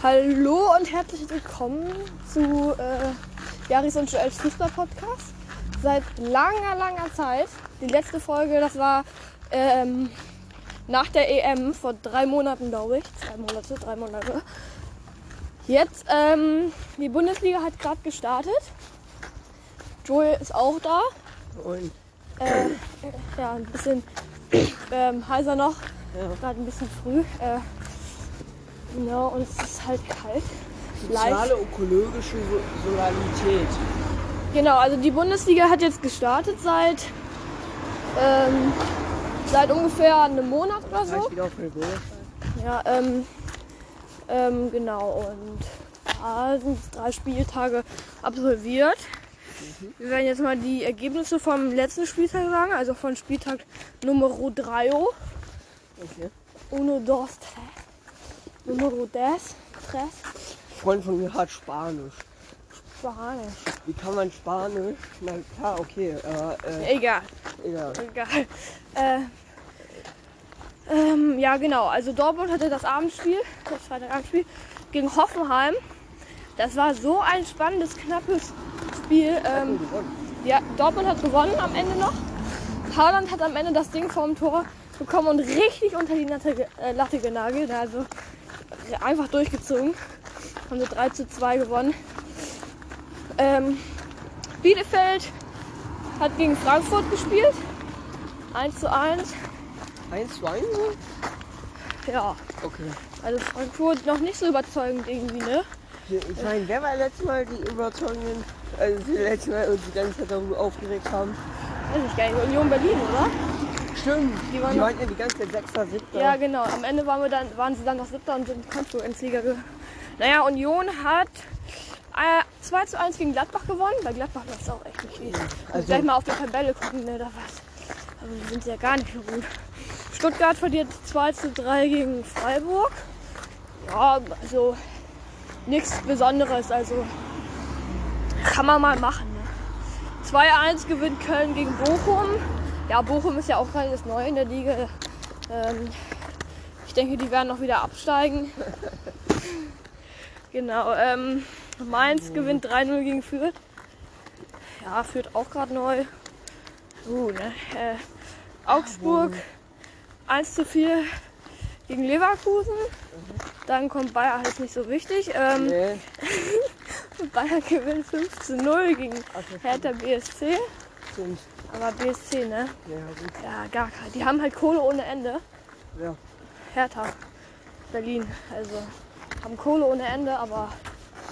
Hallo und herzlich willkommen zu äh, Jaris und Joels Fußball-Podcast. Seit langer, langer Zeit. Die letzte Folge, das war ähm, nach der EM vor drei Monaten, glaube ich. Zwei Monate, drei Monate. Jetzt, ähm, die Bundesliga hat gerade gestartet. Joel ist auch da. Und Äh, ja, ein bisschen ähm, heiser noch. Ja. Gerade ein bisschen früh. Äh, genau, und es ist halt kalt. Leicht. soziale ökologische so Solidarität. Genau, also die Bundesliga hat jetzt gestartet seit, ähm, seit ungefähr einem Monat oder so. Ja, ähm, ähm, genau. Und da sind drei Spieltage absolviert. Wir werden jetzt mal die Ergebnisse vom letzten Spieltag sagen, also von Spieltag Nummer 3. Okay. Uno, dos, tres. Numero des, tres. Ein Freund von mir hat Spanisch. Spanisch. Wie kann man Spanisch? Na klar, okay. Äh, äh, Egal, egal. egal. Äh, ähm, ja, genau. Also Dortmund hatte das Abendspiel, das Freitagabendspiel gegen Hoffenheim. Das war so ein spannendes, knappes Spiel. Ähm, ja, Dortmund hat gewonnen am Ende noch. Haaland hat am Ende das Ding vorm Tor bekommen und richtig unter die Latte, äh, Latte genagelt. Also einfach durchgezogen. Haben sie 3 zu 2 gewonnen. Ähm, Bielefeld hat gegen Frankfurt gespielt. 1 zu 1. 1 zu 1? Ja, Okay. also Frankfurt noch nicht so überzeugend irgendwie, ne? Ich meine, wer war letztes Mal die Überzeugenden, also die letzte Mal uns die ganze Zeit darüber aufgeregt haben? Weiß ich gar nicht. Union Berlin, oder? Stimmt. Die Die waren waren, noch- ja die ganze Zeit Sechster, Siebter. Ja, genau. Am Ende waren, wir dann, waren sie dann noch Siebter und sind Konferenzliga. Ge naja, Union hat äh, 2 zu 1 gegen Gladbach gewonnen. Bei Gladbach läuft es auch echt nicht viel. Also, gleich mal auf die Tabelle gucken, ne, da was. Also die sind ja gar nicht so gut. Stuttgart verliert 2 zu 3 gegen Freiburg. Ja, also nichts Besonderes. Also kann man mal machen. Ne? 2-1 gewinnt Köln gegen Bochum. Ja, Bochum ist ja auch gerade das Neue in der Liga. Ähm, ich denke, die werden noch wieder absteigen. genau. Ähm, Mainz gewinnt 3-0 gegen Fürth. Ja, Fürth auch gerade neu. Uh, ne? äh, Augsburg 1 zu 4 gegen Leverkusen. Dann kommt Bayern halt nicht so wichtig. Ähm, Nee. Bayern gewinnt 5 zu 0 gegen Hertha BSC. Stimmt. Aber BSC, ne? Ja, gut. Ja, gar kein. Die haben halt Kohle ohne Ende. Ja. Hertha, Berlin. Also haben Kohle ohne Ende, aber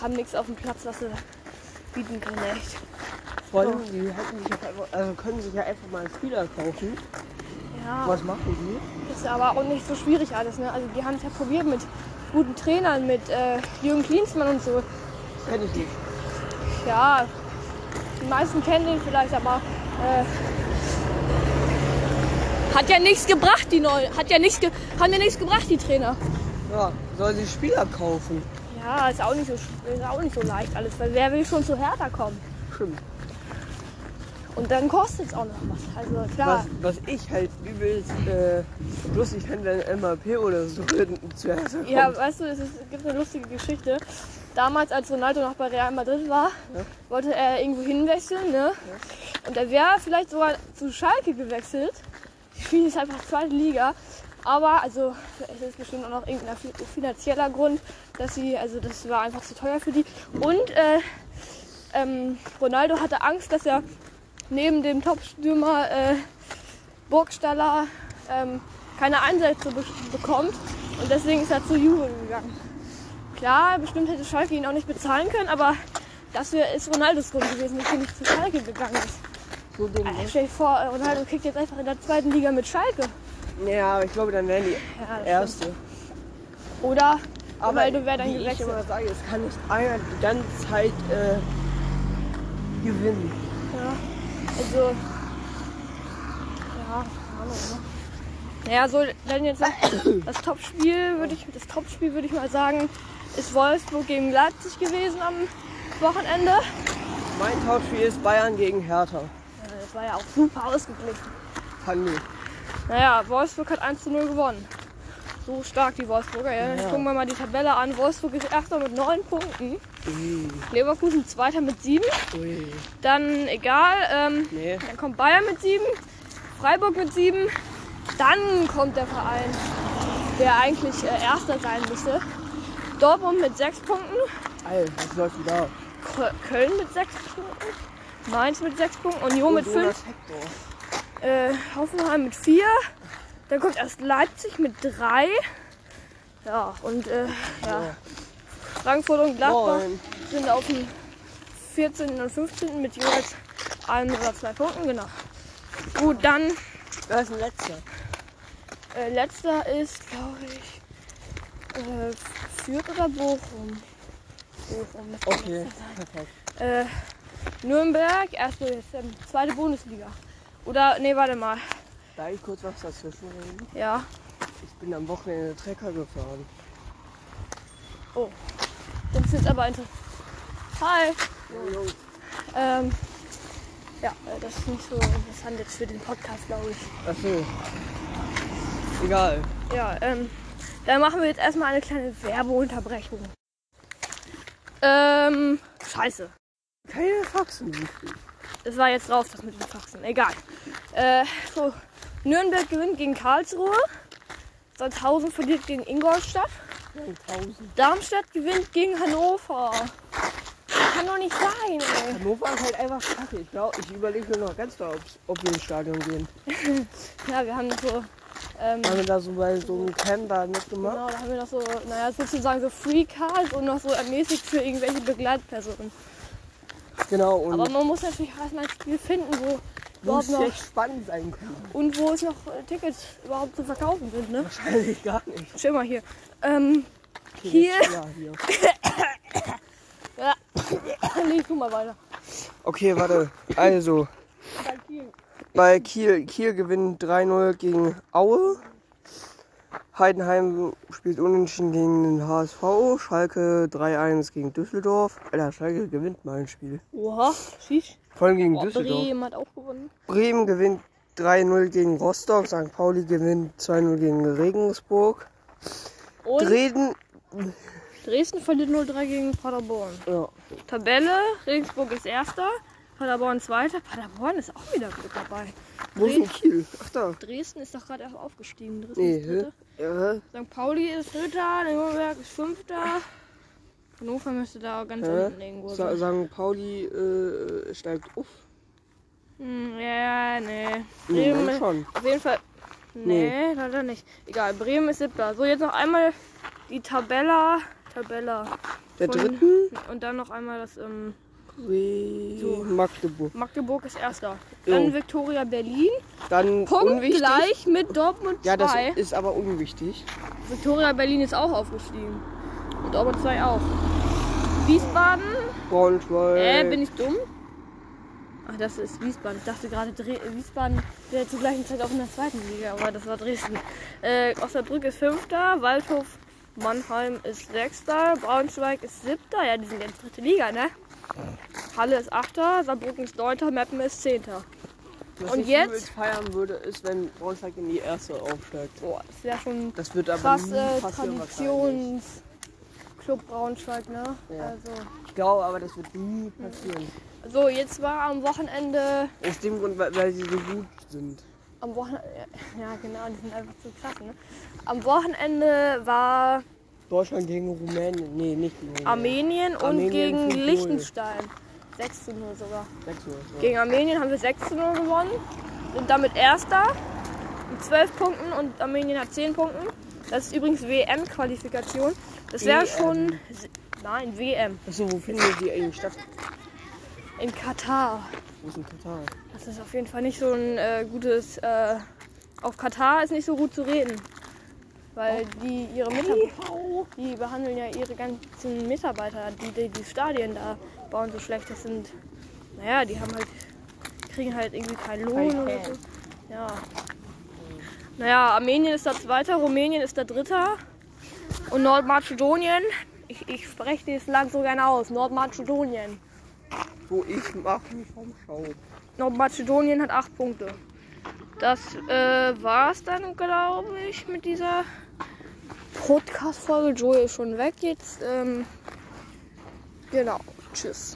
haben nichts auf dem Platz, was sie bieten können, echt. Vor allem, die hätten sich einfach, also können sich ja einfach mal einen Spieler kaufen. Ja, Was machen die? ist aber auch nicht so schwierig alles, ne? Also die haben es ja probiert mit guten Trainern, mit äh, Jürgen Klinsmann und so. Kenn ich nicht. Ja, die meisten kennen den vielleicht, aber äh, hat ja nichts gebracht, die neuen. Hat ja nichts, haben ja nichts gebracht, die Trainer. Ja, soll sie Spieler kaufen? Ja, ist auch nicht so, ist auch nicht so leicht alles, weil wer will schon zu Hertha kommen? Stimmt. Und dann kostet es auch noch was. Also klar. Was, was ich halt übelst äh, lustig fände, wenn MAP oder so zuerst kommt. Ja, weißt du, es, ist, es gibt eine lustige Geschichte. Damals, als Ronaldo noch bei Real Madrid war, Ja. wollte er irgendwo hinwechseln, ne? Und er wäre vielleicht sogar zu Schalke gewechselt. Die spielen jetzt einfach zweite Liga. Aber, also, es ist bestimmt auch noch irgendein fi- finanzieller Grund, dass sie, also, das war einfach zu teuer für die. Und, äh, ähm, Ronaldo hatte Angst, dass er neben dem Top-Stürmer, äh, Burgstaller, ähm, keine Einsätze be bekommt. Und deswegen ist er zu Juve gegangen. Klar, bestimmt hätte Schalke ihn auch nicht bezahlen können, aber das wär, ist Ronaldos Grund gewesen, dass er nicht zu Schalke gegangen ist. So dumm, ne? stell dir vor, Ronaldo kriegt jetzt einfach in der zweiten Liga mit Schalke. Ja, aber ich glaube, dann wären die Ja, Erste. stimmt. Oder Aber Ronaldo wäre dann wie ich gewechselt. immer sage, es kann nicht einer die ganze Zeit äh, gewinnen. Ja, also. Ja, keine Ahnung. Ne? Naja, so, dann jetzt das Topspiel würde ich, das Topspiel würde ich mal sagen, ist Wolfsburg gegen Leipzig gewesen am Wochenende. Mein Tauschspiel ist Bayern gegen Hertha. Ja, das war ja auch super ausgeglichen. Fand ich. Naja, Wolfsburg hat 1 zu 0 gewonnen. so stark, die Wolfsburger. Ja. Jetzt Ja. gucken wir mal die Tabelle an. Wolfsburg ist erster mit neun Punkten. Ui, Leverkusen zweiter mit sieben. ui. Dann egal. Ähm, Nee. dann kommt Bayern mit sieben. Freiburg mit sieben. Dann kommt der Verein, der eigentlich äh, erster sein müsste. Dortmund mit sechs Punkten. Alter, was läuft denn da? Kö- Köln mit sechs Punkten. Mainz mit sechs Punkten. Union mit fünf. Äh, Hoffenheim mit vier. Dann kommt erst Leipzig mit drei. Ja, und äh, ja. Frankfurt und Gladbach Moin. sind auf dem 14. und 15. mit jeweils einem oder zwei Punkten, genau. Gut, dann Wer ist ein letzter? äh, letzter ist, glaube ich, äh, Fürth oder Bochum. Bochum. müsste Okay, perfekt. Äh, Nürnberg, erste, jetzt, ähm, zweite Bundesliga. Oder, nee, warte mal. Darf ich kurz was dazwischen reden? Ja. Ich bin am Wochenende Trecker gefahren. Das ist jetzt aber interessant. Hi. Ähm, ja, äh, das ist nicht so interessant jetzt für den Podcast, glaube ich. Achso. Egal. Ja, ähm, dann machen wir jetzt erstmal eine kleine Werbeunterbrechung. Ähm, scheiße. Keine Faxen. Das war jetzt drauf, das mit den Faxen. Egal. Äh, so, Nürnberg gewinnt gegen Karlsruhe. Sandhausen verliert gegen Ingolstadt. 1000. Darmstadt gewinnt gegen Hannover. Kann doch nicht sein, ey. Hannover ist halt einfach kacke. Ich glaube, ich überlege mir noch ganz doll, ob wir ins Stadion gehen. Ja, wir haben so, ähm, Haben wir da so bei so einem Camp da mitgemacht? Genau, da haben wir noch so, naja, sozusagen so Free Cards und noch so ermäßigt für irgendwelche Begleitpersonen. Genau, und Aber man muss natürlich erstmal ein Spiel finden, wo wo es noch echt spannend sein könnte. und wo es noch äh, Tickets überhaupt zu verkaufen sind, ne? Wahrscheinlich gar nicht. Schau mal hier. Ähm, Okay, Hier. Ja, hier. Leg du mal weiter. Okay, warte. Also, bei Kiel, Kiel gewinnt 3-0 gegen Aue. Heidenheim spielt unentschieden gegen den HSV. Schalke 3-1 gegen Düsseldorf. Alter, Schalke gewinnt mal ein Spiel. Oha, schieß. Vor allem gegen Oh, Düsseldorf. Bremen hat auch gewonnen. Bremen gewinnt 3-0 gegen Rostock. St. Pauli gewinnt 2-0 gegen Regensburg. Und Dresden. Dresden verliert 0-3 gegen Paderborn. Ja. Tabelle, Regensburg ist erster, Paderborn zweiter. Paderborn ist auch wieder gut dabei. Wo ist denn Kiel? Ach da. Dresden ist doch gerade erst aufgestiegen. Dresden Nee, ist dritter. Ja, St. Pauli ist dritter, Nürnberg ist fünfter. Hannover müsste da ganz Hä? unten irgendwo Sa- sein. St. Pauli äh, steigt auf. Hm, ja, nee. Bremen, Moment schon. auf jeden Fall. Nee, leider nicht. Egal, Bremen ist siebter. So, jetzt noch einmal die Tabella. Tabella. Der Von- dritten? Und dann noch einmal das ähm, So. Magdeburg. Magdeburg ist erster. Jo. Dann Viktoria Berlin. Dann Punkt unwichtig. gleich mit Dortmund 2. Ja, das ist aber unwichtig. Viktoria Berlin ist auch aufgestiegen. Und Dortmund 2 auch. Wiesbaden. Braunschweig. Äh, bin ich dumm? Ach, das ist Wiesbaden. Ich dachte gerade, Dre Wiesbaden wäre zur gleichen Zeit auch in der zweiten Liga, aber das war Dresden. Äh, Osnabrück ist Fünfter, Waldhof Mannheim ist Sechster, Braunschweig ist Siebter. Ja, die sind jetzt dritte Liga, ne? Halle ist Achter, Saarbrücken ist Neunter, Meppen ist Zehnter. Was und ich jetzt? feiern würde, ist, wenn Braunschweig in die erste aufsteigt. Boah, das wäre schon Das wird aber krass nie passieren wahrscheinlich. Traditionsclub Braunschweig, ne? Ja. Also. Ich glaube aber, das wird nie passieren. So, jetzt war am Wochenende Aus dem Grund, weil, weil sie so gut sind. Am Wochenende, ja genau, die sind einfach zu krass, ne? Am Wochenende war Deutschland gegen Rumänien. Nee, nicht Rumänien. Armenien und Armenien gegen 5-0. Liechtenstein. 6 zu 0 sogar. 6 Uhr. So. Gegen Armenien haben wir 6 zu 0 gewonnen. Sind damit Erster mit 12 Punkten und Armenien hat 10 Punkten. Das ist übrigens WM-Qualifikation. Das wäre schon. Nein, WM. Achso, wo findet die eigentlich statt? In Katar. Wo ist denn Katar? Das ist auf jeden Fall nicht so ein äh, gutes. Äh, auf Katar ist nicht so gut zu reden. Weil die ihre Mitarbeiter, die behandeln ja ihre ganzen Mitarbeiter, die, die die Stadien da bauen, so schlecht. Das sind, naja, die haben halt, kriegen halt irgendwie keinen Lohn oder so. Ja. Naja, Armenien ist da Zweiter, Rumänien ist da Dritter. Und Nordmazedonien, ich, ich spreche dieses Land so gerne aus, Nordmazedonien. Wo ich mach mich vom Schau. Nordmazedonien hat acht Punkte. Das äh, war es dann, glaube ich, mit dieser Podcast-Folge. Joey ist schon weg jetzt. Ähm, genau. Tschüss.